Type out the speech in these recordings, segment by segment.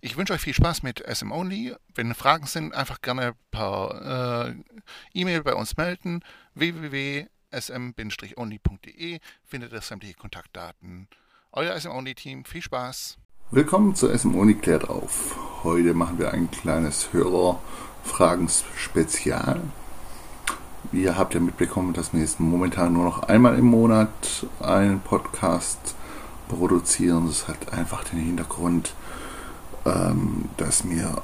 Ich wünsche euch viel Spaß mit SM Only. Wenn Fragen sind, einfach gerne per äh, E-Mail bei uns melden. www.sm-only.de findet ihr sämtliche Kontaktdaten. Euer SM Only Team, viel Spaß. Willkommen zu SM Only klärt auf. Heute machen wir ein kleines Hörerfragen-Spezial. Ihr habt ja mitbekommen, dass wir jetzt momentan nur noch einmal im Monat einen Podcast produzieren. Das hat einfach den Hintergrund, ähm, dass wir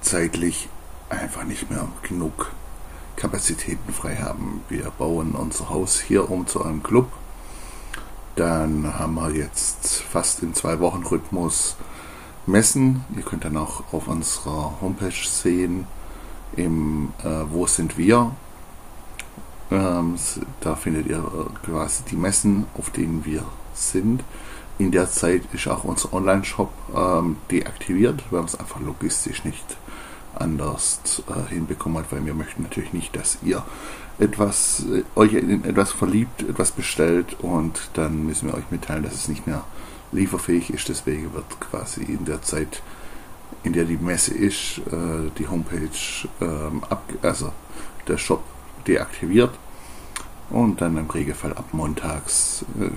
zeitlich einfach nicht mehr genug Kapazitäten frei haben. Wir bauen unser Haus hier um zu einem Club. Dann haben wir jetzt fast im zwei Wochen Rhythmus Messen. Ihr könnt dann auch auf unserer Homepage sehen, im äh, Wo sind wir? Ähm, da findet ihr quasi die Messen, auf denen wir sind. In der Zeit ist auch unser Online-Shop ähm, deaktiviert, weil wir es einfach logistisch nicht anders äh, hinbekommen hat, weil wir möchten natürlich nicht, dass ihr etwas äh, euch in etwas verliebt, etwas bestellt und dann müssen wir euch mitteilen, dass es nicht mehr lieferfähig ist. Deswegen wird quasi in der Zeit, in der die Messe ist, äh, die Homepage, ähm, ab, also der Shop deaktiviert und dann im Regelfall ab montags äh,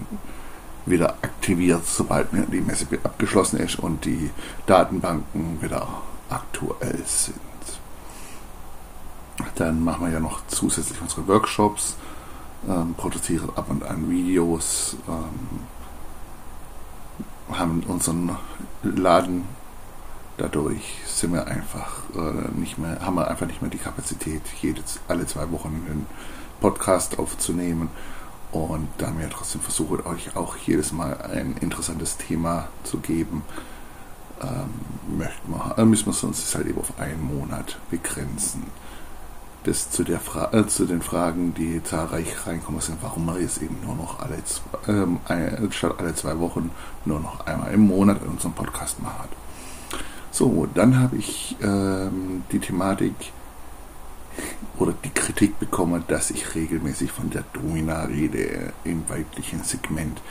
wieder aktiviert, sobald die Messe abgeschlossen ist und die Datenbanken wieder aktuell sind. Dann machen wir ja noch zusätzlich unsere Workshops, ähm, produzieren ab und an Videos, ähm, haben unseren Laden. Dadurch sind wir einfach äh, nicht mehr, haben wir einfach nicht mehr die Kapazität, jedes, alle zwei Wochen einen Podcast aufzunehmen und da haben wir trotzdem versucht, euch auch jedes Mal ein interessantes Thema zu geben, ähm, möchten wir, äh, müssen wir uns halt eben auf einen Monat begrenzen. Das zu, der Fra äh, zu den Fragen, die zahlreich reinkommen sind, warum man jetzt eben nur noch alle zwei, ähm, ein, statt alle zwei Wochen nur noch einmal im Monat in unserem Podcast macht. So, dann habe ich ähm, die Thematik oder die Kritik bekomme, dass ich regelmäßig von der Domina rede im weiblichen Segment.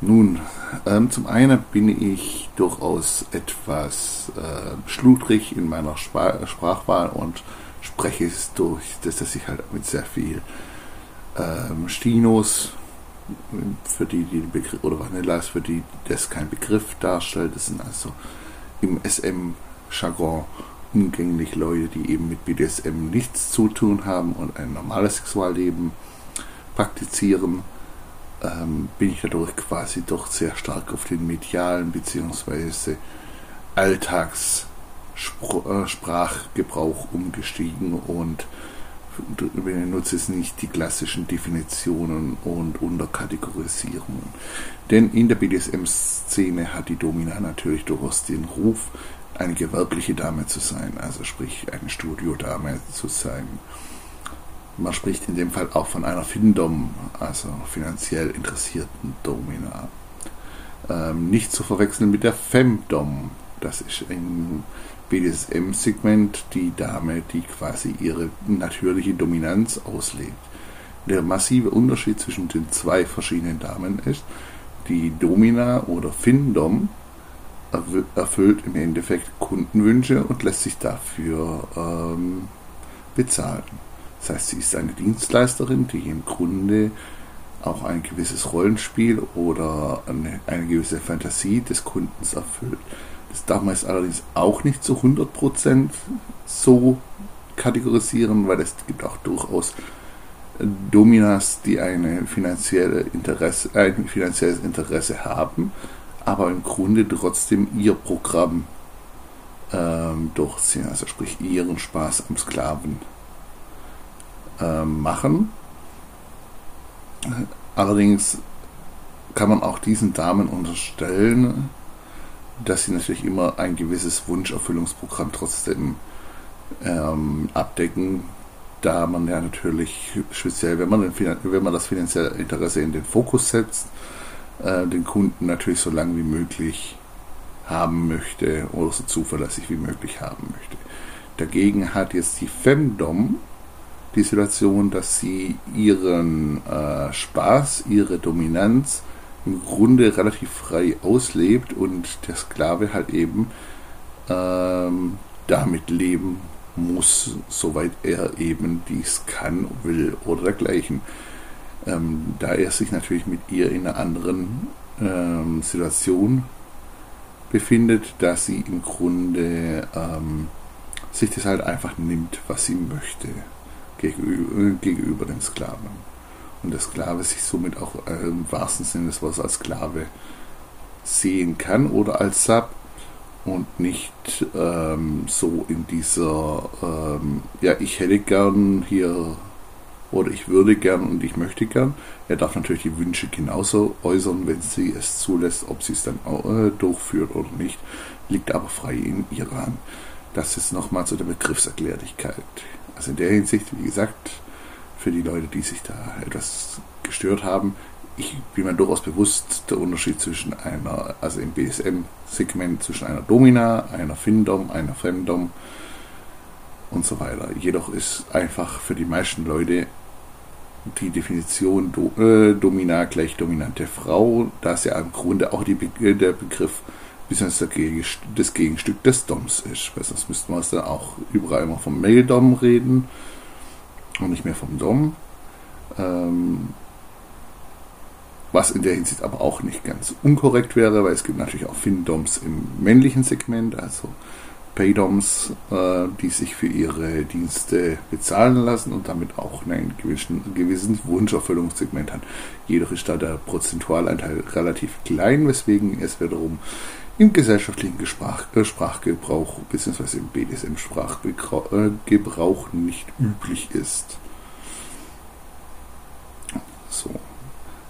Nun, ähm, zum einen bin ich durchaus etwas äh, schludrig in meiner Sp Sprachwahl und spreche es durch, dass, dass ich halt mit sehr viel ähm, Stinos, für die, die den Begriff, oder Vanillas, für die das kein Begriff darstellt, das sind also im SM-Jargon umgänglich Leute, die eben mit BDSM nichts zu tun haben und ein normales Sexualleben praktizieren, ähm, bin ich dadurch quasi doch sehr stark auf den medialen bzw. Alltagssprachgebrauch äh, umgestiegen und benutze es nicht die klassischen Definitionen und Unterkategorisierungen. Denn in der BDSM-Szene hat die Domina natürlich durchaus den Ruf, eine gewerbliche Dame zu sein, also sprich eine Studiodame zu sein. Man spricht in dem Fall auch von einer Findom, also finanziell interessierten Domina. Ähm, nicht zu verwechseln mit der Femdom, das ist im BDSM-Segment die Dame, die quasi ihre natürliche Dominanz auslebt. Der massive Unterschied zwischen den zwei verschiedenen Damen ist, die Domina oder Findom erfüllt im Endeffekt Kundenwünsche und lässt sich dafür ähm, bezahlen. Das heißt, sie ist eine Dienstleisterin, die im Grunde auch ein gewisses Rollenspiel oder eine, eine gewisse Fantasie des Kundens erfüllt. Das darf man jetzt allerdings auch nicht zu 100% so kategorisieren, weil es gibt auch durchaus Dominas, die eine finanzielle Interesse, ein finanzielles Interesse haben, aber im Grunde trotzdem ihr Programm ähm, durchziehen, also sprich ihren Spaß am Sklaven ähm, machen. Allerdings kann man auch diesen Damen unterstellen, dass sie natürlich immer ein gewisses Wunscherfüllungsprogramm trotzdem ähm, abdecken, da man ja natürlich speziell, wenn man, den, wenn man das finanzielle Interesse in den Fokus setzt, äh, den Kunden natürlich so lange wie möglich haben möchte oder so zuverlässig wie möglich haben möchte. Dagegen hat jetzt die Femdom die Situation, dass sie ihren äh, Spaß, ihre Dominanz im Grunde relativ frei auslebt und der Sklave halt eben ähm, damit leben muss, soweit er eben dies kann, will oder dergleichen. Ähm, da er sich natürlich mit ihr in einer anderen ähm, Situation befindet, dass sie im Grunde ähm, sich das halt einfach nimmt, was sie möchte gegenüber, äh, gegenüber dem Sklaven. Und der Sklave sich somit auch äh, im wahrsten Sinne des Wortes als Sklave sehen kann oder als Sub und nicht ähm, so in dieser, ähm, ja, ich hätte gern hier oder ich würde gern und ich möchte gern. Er darf natürlich die Wünsche genauso äußern, wenn sie es zulässt, ob sie es dann auch, äh, durchführt oder nicht, liegt aber frei in Hand. Das ist nochmal zu der Begriffserklärlichkeit. Also in der Hinsicht, wie gesagt, für die Leute, die sich da etwas gestört haben, ich bin mir durchaus bewusst der Unterschied zwischen einer, also im BSM-Segment zwischen einer Domina, einer Findom, einer Femdom und so weiter. Jedoch ist einfach für die meisten Leute die Definition Do, äh, Domina gleich dominante Frau, da es ja im Grunde auch die, äh, der Begriff bzw. das Gegenstück des Doms ist. Weil sonst müssten wir es dann auch überall immer vom Male-Dom reden und nicht mehr vom Dom. Ähm, was in der Hinsicht aber auch nicht ganz unkorrekt wäre, weil es gibt natürlich auch Findoms im männlichen Segment, also Paydoms, äh, die sich für ihre Dienste bezahlen lassen und damit auch einen gewissen, gewissen Wunscherfüllungssegment haben. Jedoch ist da der Prozentualanteil relativ klein, weswegen es wiederum im gesellschaftlichen Gesprach, äh, Sprachgebrauch bzw. im BDSM-Sprachgebrauch nicht üblich ist. So.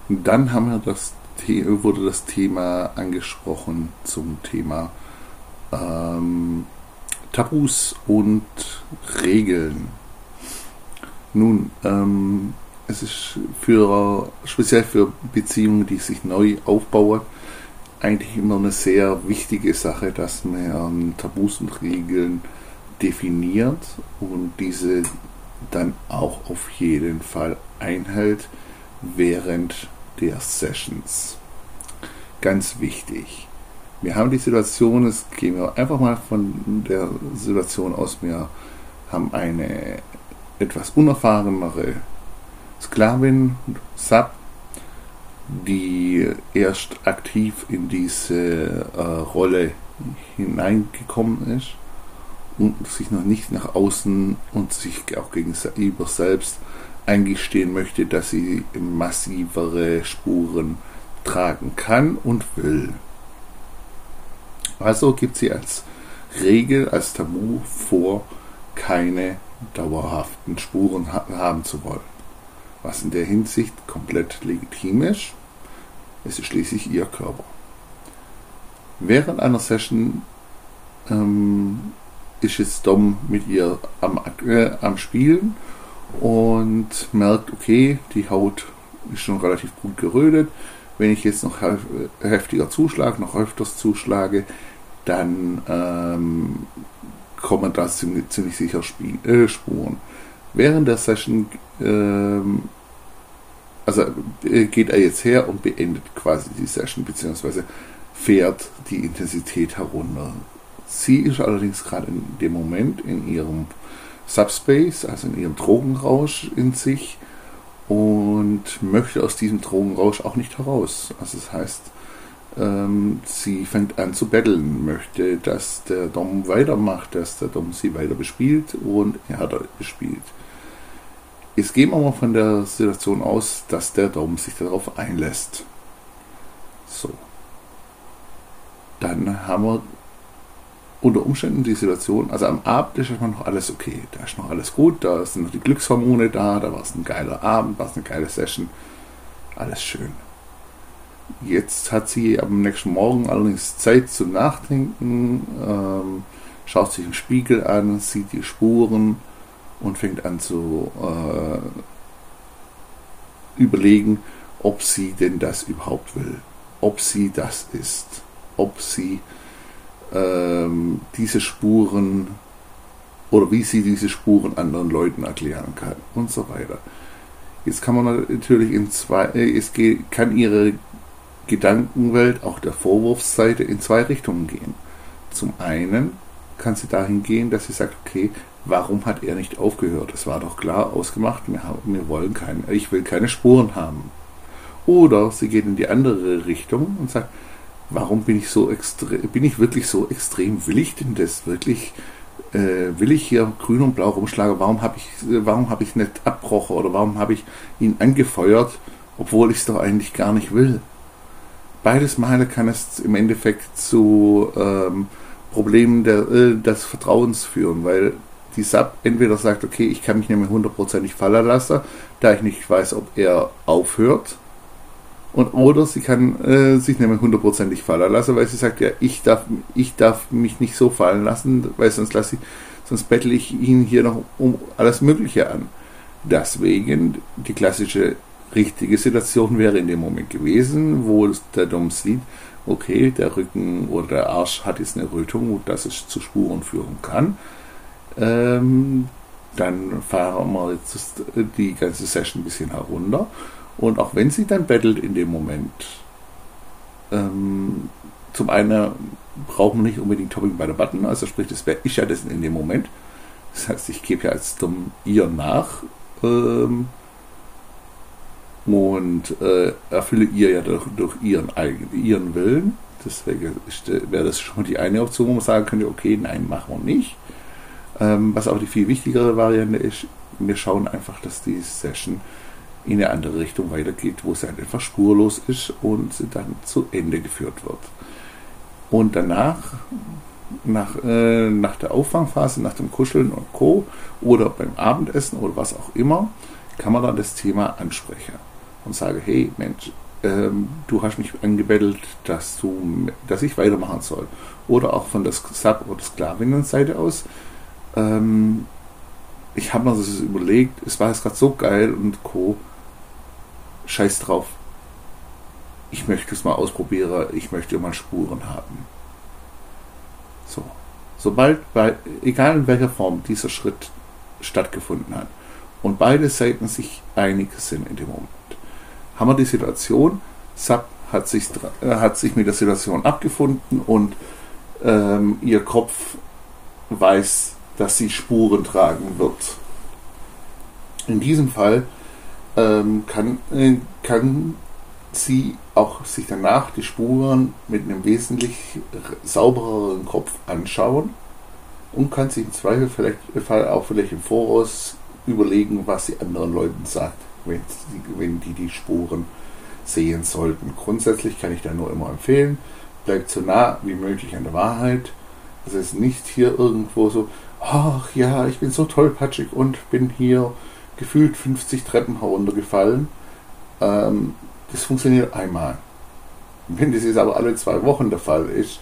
dann haben wir das, wurde das Thema angesprochen zum Thema ähm, Tabus und Regeln. Nun, ähm, es ist für speziell für Beziehungen, die sich neu aufbauen, eigentlich immer eine sehr wichtige Sache, dass man Tabus und Regeln definiert und diese dann auch auf jeden Fall einhält während der Sessions. Ganz wichtig. Wir haben die Situation, es gehen wir einfach mal von der Situation aus, wir haben eine etwas unerfahrenere Sklavin, Sub, die erst aktiv in diese äh, Rolle hineingekommen ist und sich noch nicht nach außen und sich auch gegenüber selbst eingestehen möchte, dass sie massivere Spuren tragen kann und will. Also gibt sie als Regel, als Tabu vor, keine dauerhaften Spuren haben zu wollen. Was in der Hinsicht komplett legitim ist. Es ist schließlich ihr Körper. Während einer Session ähm, ist jetzt Dom mit ihr am, äh, am Spielen und merkt, okay, die Haut ist schon relativ gut gerötet. Wenn ich jetzt noch heftiger zuschlage, noch öfters zuschlage, dann ähm, kommen da ziemlich, ziemlich sicher Spiel, äh, Spuren. Während der Session ähm, also äh, geht er jetzt her und beendet quasi die Session, beziehungsweise fährt die Intensität herunter. Sie ist allerdings gerade in dem Moment in ihrem Subspace, also in ihrem Drogenrausch in sich und möchte aus diesem Drogenrausch auch nicht heraus. Also das heißt, ähm, sie fängt an zu betteln, möchte, dass der Dom weitermacht, dass der Dom sie weiter bespielt und er hat bespielt. Jetzt gehen wir mal von der Situation aus, dass der Dom sich darauf einlässt. So. Dann haben wir unter Umständen die Situation, also am Abend ist immer noch alles okay, da ist noch alles gut, da sind noch die Glückshormone da, da war es ein geiler Abend, war es eine geile Session, alles schön. Jetzt hat sie am nächsten Morgen allerdings Zeit zum Nachdenken, ähm, schaut sich den Spiegel an, sieht die Spuren und fängt an zu äh, überlegen, ob sie denn das überhaupt will, ob sie das ist, ob sie ähm, diese Spuren oder wie sie diese Spuren anderen Leuten erklären kann und so weiter. Jetzt kann man natürlich in zwei, äh, es kann ihre Gedankenwelt, auch der Vorwurfsseite, in zwei Richtungen gehen. Zum einen kann sie dahin gehen, dass sie sagt, okay, warum hat er nicht aufgehört? Es war doch klar ausgemacht, wir, haben, wir wollen keine, ich will keine Spuren haben. Oder sie geht in die andere Richtung und sagt, warum bin ich so extrem, bin ich wirklich so extrem, will ich denn das wirklich, äh, will ich hier grün und blau rumschlagen, warum habe ich, warum habe ich nicht abbrochen oder warum habe ich ihn angefeuert, obwohl ich es doch eigentlich gar nicht will. Beides Male kann es im Endeffekt zu ähm, Problemen der, äh, des Vertrauens führen, weil die Sub entweder sagt, okay, ich kann mich nicht mehr hundertprozentig fallen lassen, da ich nicht weiß, ob er aufhört, und oder sie kann äh, sich mehr hundertprozentig fallen lassen, weil sie sagt, ja, ich darf, ich darf mich nicht so fallen lassen, weil sonst lasse ich, sonst bettel ich ihn hier noch um alles Mögliche an. Deswegen die klassische richtige Situation wäre in dem Moment gewesen, wo der Dom sieht, okay, der Rücken oder der Arsch hat jetzt eine Rötung, dass es zu Spuren führen kann. Ähm, dann fahren wir jetzt die ganze Session ein bisschen herunter und auch wenn sie dann bettelt in dem Moment, ähm, zum einen brauchen wir nicht unbedingt Topping bei der Button, also sprich, das wäre ich ja dessen in dem Moment. Das heißt, ich gebe ja als dumm ihr nach ähm, und äh, erfülle ihr ja durch, durch ihren ihren Willen. Deswegen wäre das schon die eine Option, wo man sagen könnte, okay, nein, machen wir nicht. Ähm, was aber die viel wichtigere Variante ist, wir schauen einfach, dass die Session in eine andere Richtung weitergeht, wo es halt einfach spurlos ist und dann zu Ende geführt wird. Und danach, nach, äh, nach der Auffangphase, nach dem Kuscheln und Co. oder beim Abendessen oder was auch immer, kann man dann das Thema ansprechen und sagen, hey Mensch, ähm, du hast mich angebettelt, dass, du, dass ich weitermachen soll. Oder auch von der Sub- oder Sklavinnenseite aus, ähm, ich habe mir das überlegt, es war jetzt gerade so geil und Co scheiß drauf. Ich möchte es mal ausprobieren, ich möchte mal Spuren haben. So. Sobald, bei, egal in welcher Form dieser Schritt stattgefunden hat und beide Seiten sich einig sind in dem Moment, haben wir die Situation, Sub hat sich, äh, hat sich mit der Situation abgefunden und ähm, ihr Kopf weiß, dass sie Spuren tragen wird. In diesem Fall ähm, kann, äh, kann sie auch sich danach die Spuren mit einem wesentlich saubereren Kopf anschauen und kann sich im Zweifel vielleicht Fall auch vielleicht im Voraus überlegen, was sie anderen Leuten sagt, wenn, sie, wenn die die Spuren sehen sollten. Grundsätzlich kann ich da nur immer empfehlen, bleibt so nah wie möglich an der Wahrheit. Es ist nicht hier irgendwo so, ach ja, ich bin so tollpatschig und bin hier gefühlt 50 Treppen heruntergefallen. Ähm, das funktioniert einmal. Wenn das jetzt aber alle zwei Wochen der Fall ist,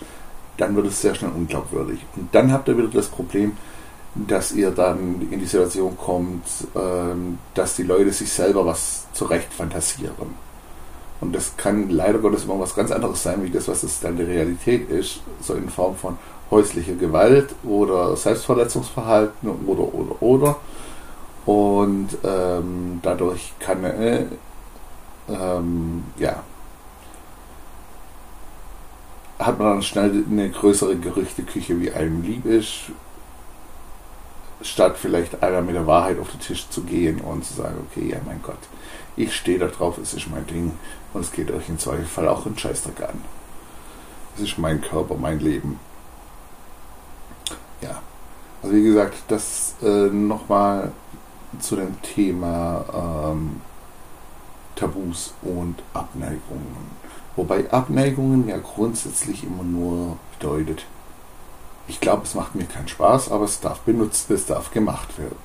dann wird es sehr schnell unglaubwürdig. Und dann habt ihr wieder das Problem, dass ihr dann in die Situation kommt, ähm, dass die Leute sich selber was zurecht fantasieren. Und das kann leider Gottes immer was ganz anderes sein, wie das, was es dann die Realität ist, so in Form von häuslicher Gewalt oder Selbstverletzungsverhalten oder oder oder. Und ähm, dadurch kann äh, ähm, ja, hat man dann schnell eine größere Gerüchteküche, wie einem lieb ist, statt vielleicht einmal mit der Wahrheit auf den Tisch zu gehen und zu sagen, okay, ja mein Gott, ich stehe da drauf, es ist mein Ding und es geht euch im Zweifelsfall auch einen Scheißdreck an. Es ist mein Körper, mein Leben. Ja. Also wie gesagt, das äh, nochmal zu dem Thema ähm, Tabus und Abneigungen. Wobei Abneigungen ja grundsätzlich immer nur bedeutet, ich glaube, es macht mir keinen Spaß, aber es darf benutzt, es darf gemacht werden.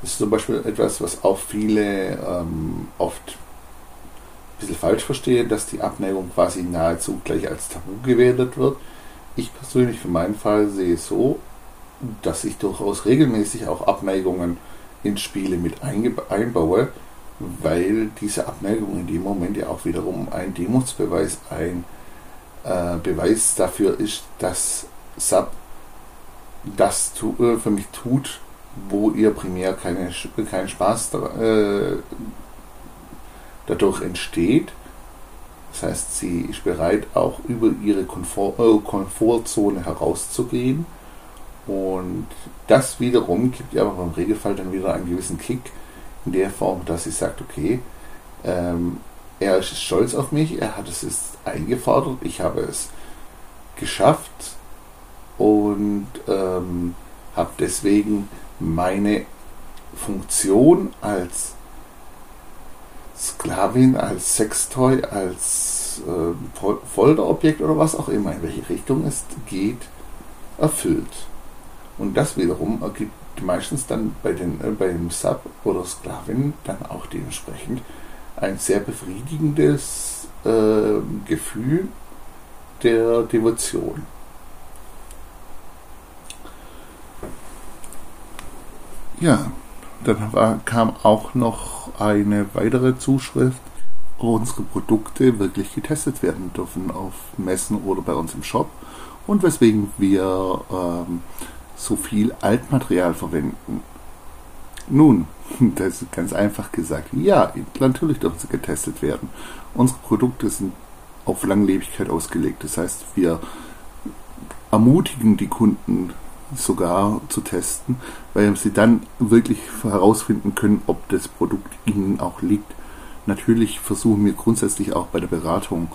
Das ist zum Beispiel etwas, was auch viele ähm, oft ein bisschen falsch verstehen, dass die Abneigung quasi nahezu gleich als Tabu gewertet wird. Ich persönlich für meinen Fall sehe es so, dass ich durchaus regelmäßig auch Abneigungen in Spiele mit einbaue, weil diese Abneigung in dem Moment ja auch wiederum ein Demutsbeweis, ein äh, Beweis dafür ist, dass Sub das tu, äh, für mich tut, wo ihr primär keine, kein Spaß äh, dadurch entsteht. Das heißt, sie ist bereit, auch über ihre Komfort, äh, Komfortzone herauszugehen. Und das wiederum gibt ihr aber im Regelfall dann wieder einen gewissen Kick in der Form, dass sie sagt, okay, ähm, er ist stolz auf mich, er hat es jetzt eingefordert, ich habe es geschafft und ähm, habe deswegen meine Funktion als Sklavin, als Sextoy, als äh, Folterobjekt oder was auch immer, in welche Richtung es geht, erfüllt. Und das wiederum ergibt meistens dann bei, den, äh, bei dem Sub oder Sklavin dann auch dementsprechend ein sehr befriedigendes äh, Gefühl der Devotion. Ja, dann war, kam auch noch eine weitere Zuschrift, wo unsere Produkte wirklich getestet werden dürfen auf Messen oder bei uns im Shop und weswegen wir ähm, so viel Altmaterial verwenden. Nun, das ist ganz einfach gesagt. Ja, natürlich dürfen sie getestet werden. Unsere Produkte sind auf Langlebigkeit ausgelegt. Das heißt, wir ermutigen die Kunden sogar zu testen, weil sie dann wirklich herausfinden können, ob das Produkt ihnen auch liegt. Natürlich versuchen wir grundsätzlich auch bei der Beratung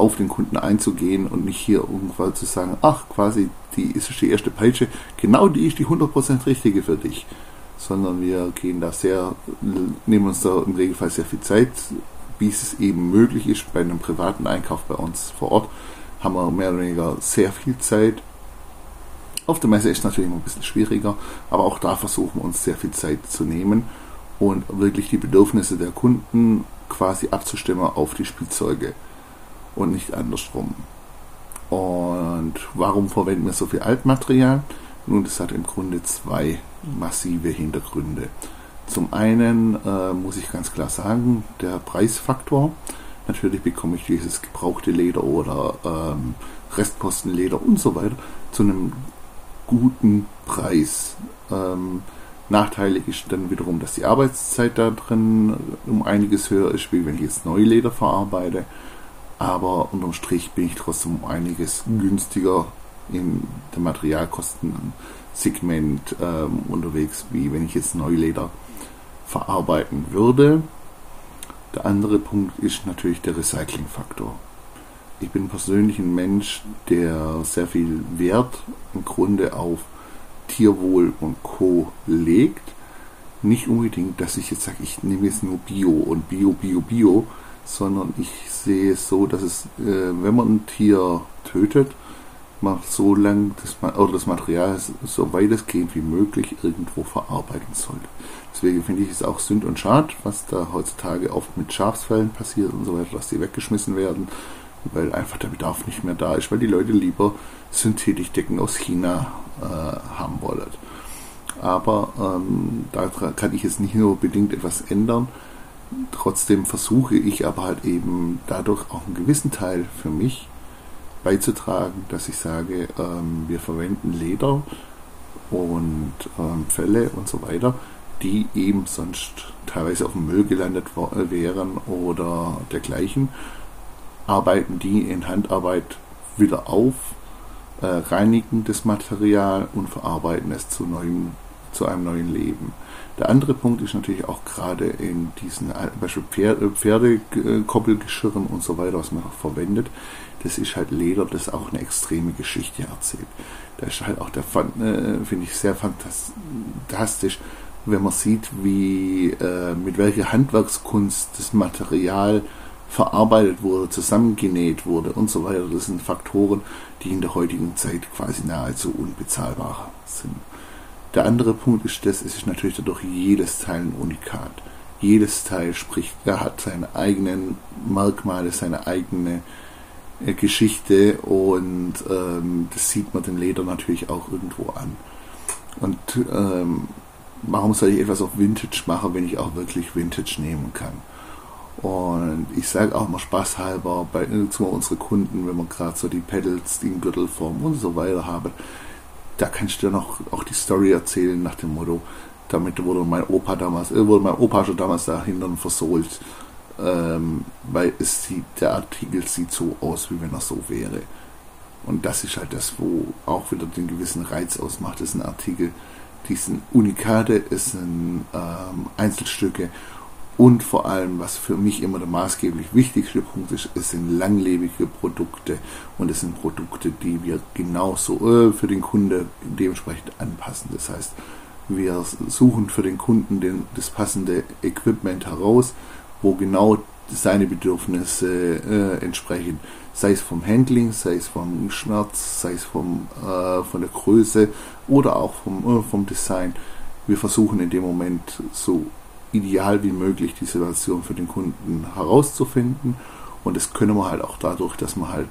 auf den Kunden einzugehen und nicht hier irgendwann zu sagen, ach quasi, die ist die erste Peitsche, genau die ist die 100% richtige für dich. Sondern wir gehen da sehr, nehmen uns da im Regelfall sehr viel Zeit, wie es eben möglich ist bei einem privaten Einkauf bei uns vor Ort, haben wir mehr oder weniger sehr viel Zeit. Auf der Messe ist es natürlich ein bisschen schwieriger, aber auch da versuchen wir uns sehr viel Zeit zu nehmen und wirklich die Bedürfnisse der Kunden quasi abzustimmen auf die Spielzeuge und nicht andersrum. Und warum verwenden wir so viel Altmaterial? Nun, das hat im Grunde zwei massive Hintergründe. Zum einen äh, muss ich ganz klar sagen, der Preisfaktor. Natürlich bekomme ich dieses gebrauchte Leder oder ähm, Restpostenleder und so weiter zu einem guten Preis. Ähm, nachteilig ist dann wiederum, dass die Arbeitszeit da drin um einiges höher ist, wie wenn ich jetzt Neuleder verarbeite. Aber unterm Strich bin ich trotzdem um einiges günstiger in der Materialkostensegment ähm, unterwegs, wie wenn ich jetzt Neuleder verarbeiten würde. Der andere Punkt ist natürlich der Recyclingfaktor ich bin persönlich ein Mensch, der sehr viel Wert im Grunde auf Tierwohl und Co. legt. Nicht unbedingt, dass ich jetzt sage, ich nehme jetzt nur Bio und Bio, Bio, Bio, sondern ich sehe es so, dass es, äh, wenn man ein Tier tötet, man so lang das, oder das Material so weitestgehend wie möglich irgendwo verarbeiten sollte. Deswegen finde ich es auch Sünd und Schad, was da heutzutage oft mit Schafsfällen passiert und so weiter, dass die weggeschmissen werden weil einfach der Bedarf nicht mehr da ist, weil die Leute lieber Synthetikdecken aus China äh, haben wollen. Aber ähm, da kann ich jetzt nicht nur bedingt etwas ändern. Trotzdem versuche ich aber halt eben dadurch auch einen gewissen Teil für mich beizutragen, dass ich sage, ähm, wir verwenden Leder und ähm, Felle und so weiter, die eben sonst teilweise auf dem Müll gelandet wären oder dergleichen arbeiten die in Handarbeit wieder auf, äh, reinigen das Material und verarbeiten es zu, neuem, zu einem neuen Leben. Der andere Punkt ist natürlich auch gerade in diesen äh, Pferde, Pferdekoppelgeschirren und so weiter, was man auch verwendet, das ist halt Leder, das auch eine extreme Geschichte erzählt. Da ist halt auch der, äh, finde ich, sehr fantastisch, wenn man sieht, wie, äh, mit welcher Handwerkskunst das Material verarbeitet wurde, zusammengenäht wurde und so weiter. Das sind Faktoren, die in der heutigen Zeit quasi nahezu unbezahlbar sind. Der andere Punkt ist das, es ist natürlich dadurch jedes Teil ein Unikat. Jedes Teil spricht, er hat seine eigenen Merkmale, seine eigene äh, Geschichte und ähm, das sieht man dem Leder natürlich auch irgendwo an. Und ähm, warum soll ich etwas auf Vintage machen, wenn ich auch wirklich Vintage nehmen kann? Und ich sage auch mal spaßhalber bei zu unseren Kunden, wenn man gerade so die Pedals, die Gürtelform und so weiter haben, da kannst du dir noch auch die Story erzählen nach dem Motto, damit wurde mein Opa damals, äh, wurde mein Opa schon damals dahinter versohlt, ähm, weil es sieht, der Artikel sieht so aus, wie wenn er so wäre. Und das ist halt das, wo auch wieder den gewissen Reiz ausmacht. Es sind Artikel, die sind Unikate, es sind ähm, Einzelstücke und vor allem, was für mich immer der maßgeblich wichtigste Punkt ist, es sind langlebige Produkte und es sind Produkte, die wir genauso äh, für den Kunde dementsprechend anpassen. Das heißt, wir suchen für den Kunden den, das passende Equipment heraus, wo genau seine Bedürfnisse äh, entsprechen. Sei es vom Handling, sei es vom Schmerz, sei es vom, äh, von der Größe oder auch vom, äh, vom Design. Wir versuchen in dem Moment so ideal wie möglich die Situation für den Kunden herauszufinden. Und das können wir halt auch dadurch, dass wir halt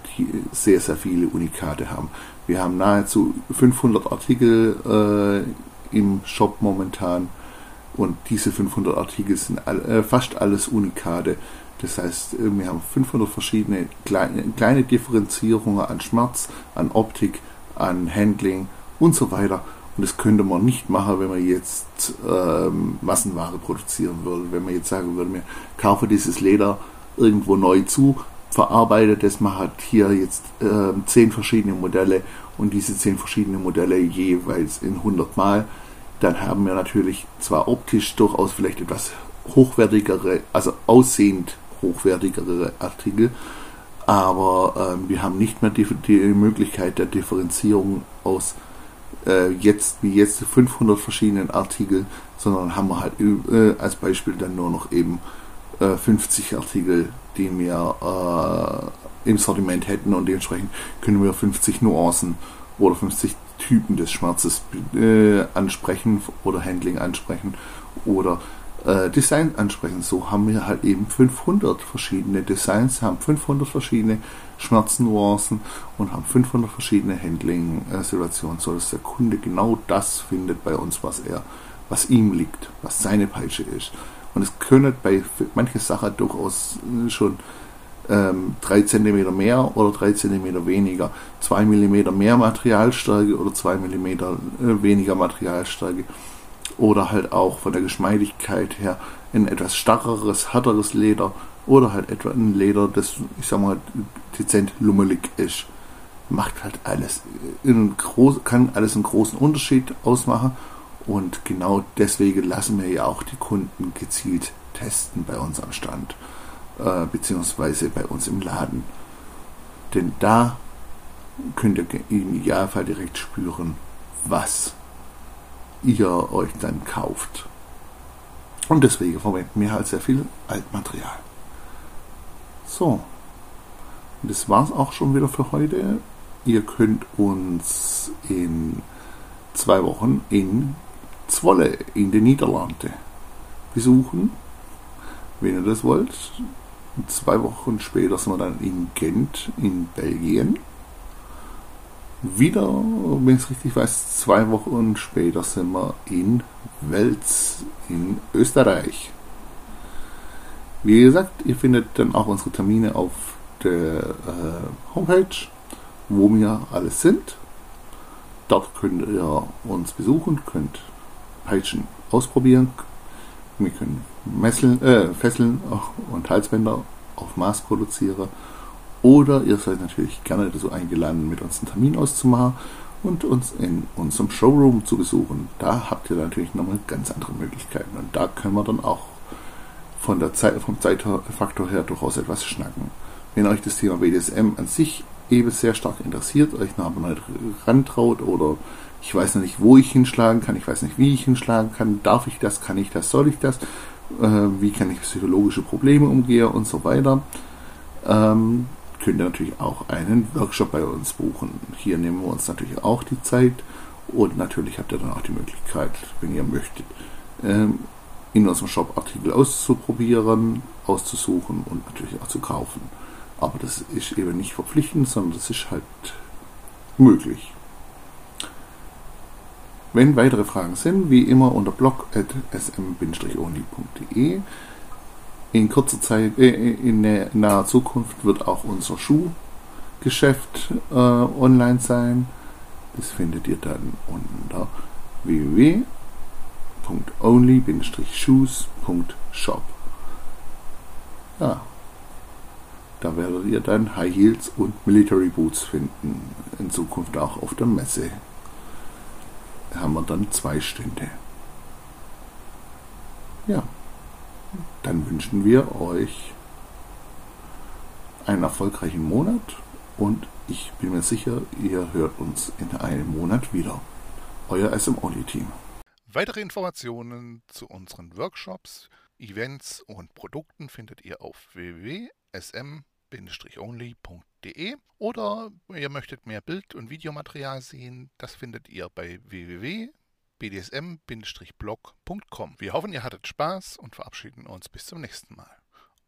sehr, sehr viele Unikate haben. Wir haben nahezu 500 Artikel äh, im Shop momentan und diese 500 Artikel sind all, äh, fast alles Unikate. Das heißt, äh, wir haben 500 verschiedene kleine, kleine Differenzierungen an Schmerz, an Optik, an Handling und so weiter. Und das könnte man nicht machen, wenn man jetzt ähm, Massenware produzieren würde. Wenn man jetzt sagen würde, wir kaufen dieses Leder irgendwo neu zu, verarbeitet das, man hat hier jetzt äh, zehn verschiedene Modelle. Und diese zehn verschiedenen Modelle jeweils in 100 Mal, dann haben wir natürlich zwar optisch durchaus vielleicht etwas hochwertigere, also aussehend hochwertigere Artikel, aber äh, wir haben nicht mehr die, die Möglichkeit der Differenzierung aus äh, jetzt wie jetzt 500 verschiedenen Artikel, sondern haben wir halt äh, als Beispiel dann nur noch eben äh, 50 Artikel, die wir äh, im Sortiment hätten und dementsprechend können wir 50 Nuancen oder 50 Typen des Schmerzes äh, ansprechen oder Handling ansprechen oder äh, Design ansprechen. So haben wir halt eben 500 verschiedene Designs, haben 500 verschiedene Schmerznuancen und haben 500 verschiedene Handling-Situationen, so dass der Kunde genau das findet bei uns, was er, was ihm liegt, was seine Peitsche ist. Und es können bei manchen Sachen durchaus äh, schon ähm, 3 cm mehr oder 3 cm weniger, 2 mm mehr Materialstärke oder 2 mm äh, weniger Materialstärke oder halt auch von der Geschmeidigkeit her ein etwas starreres, härteres Leder oder halt etwa ein Leder, das, ich sag mal, dezent lummelig ist. Macht halt alles, in groß, kann alles einen großen Unterschied ausmachen und genau deswegen lassen wir ja auch die Kunden gezielt testen bei uns am Stand, äh, beziehungsweise bei uns im Laden. Denn da könnt ihr im Idealfall direkt spüren, was ihr euch dann kauft. Und deswegen verwenden wir halt sehr viel Altmaterial. So, das war's auch schon wieder für heute. Ihr könnt uns in zwei Wochen in Zwolle in den Niederlande besuchen, wenn ihr das wollt. Zwei Wochen später sind wir dann in Gent in Belgien wieder, wenn ich es richtig weiß, zwei Wochen später sind wir in Wels in Österreich. Wie gesagt, ihr findet dann auch unsere Termine auf der äh, Homepage, wo wir alles sind. Dort könnt ihr uns besuchen, könnt Peitschen ausprobieren. Wir können Messeln, äh, Fesseln und Halsbänder auf Maß produzieren oder ihr seid natürlich gerne dazu eingeladen, mit uns einen Termin auszumachen und uns in unserem Showroom zu besuchen. Da habt ihr natürlich nochmal ganz andere Möglichkeiten. Und da können wir dann auch von der Zeit, vom Zeitfaktor her durchaus etwas schnacken. Wenn euch das Thema BDSM an sich eben sehr stark interessiert, euch noch aber nicht rantraut oder ich weiß noch nicht, wo ich hinschlagen kann, ich weiß nicht, wie ich hinschlagen kann, darf ich das, kann ich das, soll ich das, äh, wie kann ich psychologische Probleme umgehen und so weiter, ähm, könnt ihr natürlich auch einen Workshop bei uns buchen. Hier nehmen wir uns natürlich auch die Zeit und natürlich habt ihr dann auch die Möglichkeit, wenn ihr möchtet, ähm, in unserem Shop Artikel auszuprobieren, auszusuchen und natürlich auch zu kaufen. Aber das ist eben nicht verpflichtend, sondern das ist halt möglich. Wenn weitere Fragen sind, wie immer unter blog.sm-only.de. In kurzer Zeit, äh, in naher Zukunft wird auch unser Schuhgeschäft äh, online sein. Das findet ihr dann unter www.only-shoes.shop. Ja, da werdet ihr dann High Heels und Military Boots finden. In Zukunft auch auf der Messe. Da haben wir dann zwei Stände. Ja, dann wünschen wir euch einen erfolgreichen Monat und ich bin mir sicher, ihr hört uns in einem Monat wieder. Euer SM-Only-Team. Weitere Informationen zu unseren Workshops, Events und Produkten findet ihr auf www.sm only.de oder ihr möchtet mehr Bild- und Videomaterial sehen, das findet ihr bei www.bdsm-blog.com. Wir hoffen, ihr hattet Spaß und verabschieden uns bis zum nächsten Mal.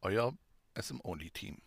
Euer SM Only Team.